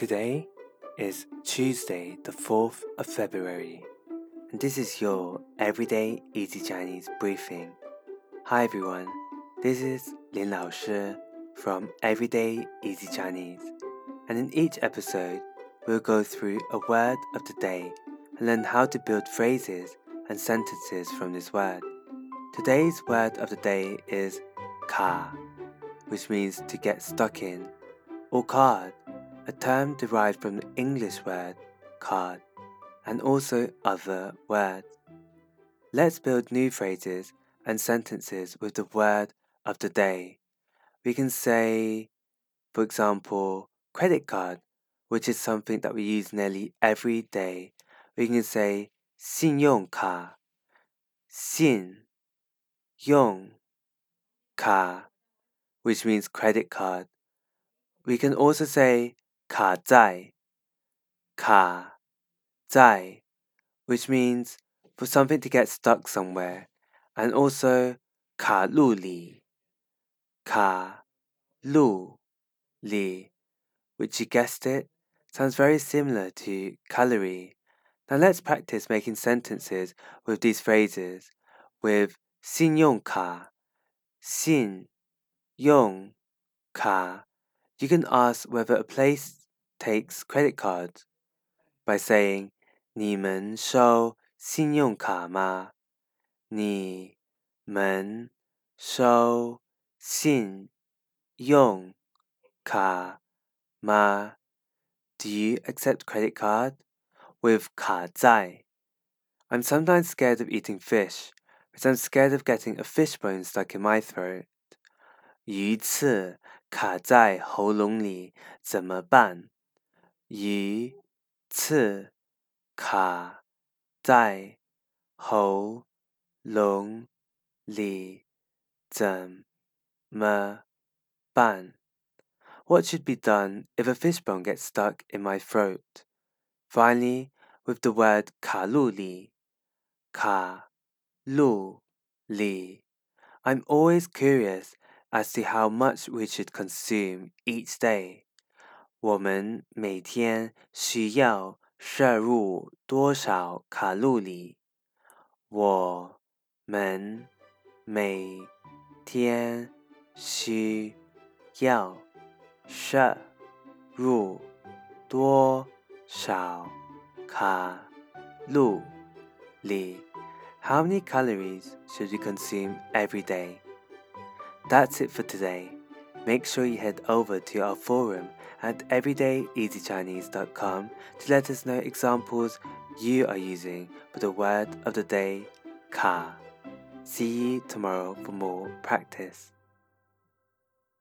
Today is Tuesday, the 4th of February, and this is your Everyday Easy Chinese briefing. Hi everyone, this is Lin Lao Shi from Everyday Easy Chinese, and in each episode, we'll go through a word of the day and learn how to build phrases and sentences from this word. Today's word of the day is ka, which means to get stuck in, or card a term derived from the English word card, and also other words. Let's build new phrases and sentences with the word of the day. We can say, for example, credit card, which is something that we use nearly every day. We can say 信用卡,信用卡, which means credit card. We can also say 卡在，卡在，which ka which means for something to get stuck somewhere, and also ka ka li, which you guessed it, sounds very similar to calorie. Now let's practice making sentences with these phrases with sin ka, sin ka. You can ask whether a place takes credit cards by saying 你们收信用卡吗？你们收信用卡吗？Do you accept credit card? With 卡在 I'm sometimes scared of eating fish, but I'm scared of getting a fish bone stuck in my throat. 鱼刺卡在喉咙里怎么办？ 鱼刺卡在喉咙里怎么办？What should be done if a fishbone gets stuck in my throat? Finally, with the word 卡路里，卡路里，I'm always curious as to how much we should consume each day. 我们每天需要摄入多少卡路里？我们每天需要摄入多少卡路里？How many calories should you consume every day? That's it for today. Make sure you head over to our forum at everydayeasychinese.com to let us know examples you are using for the word of the day, ka. See you tomorrow for more practice.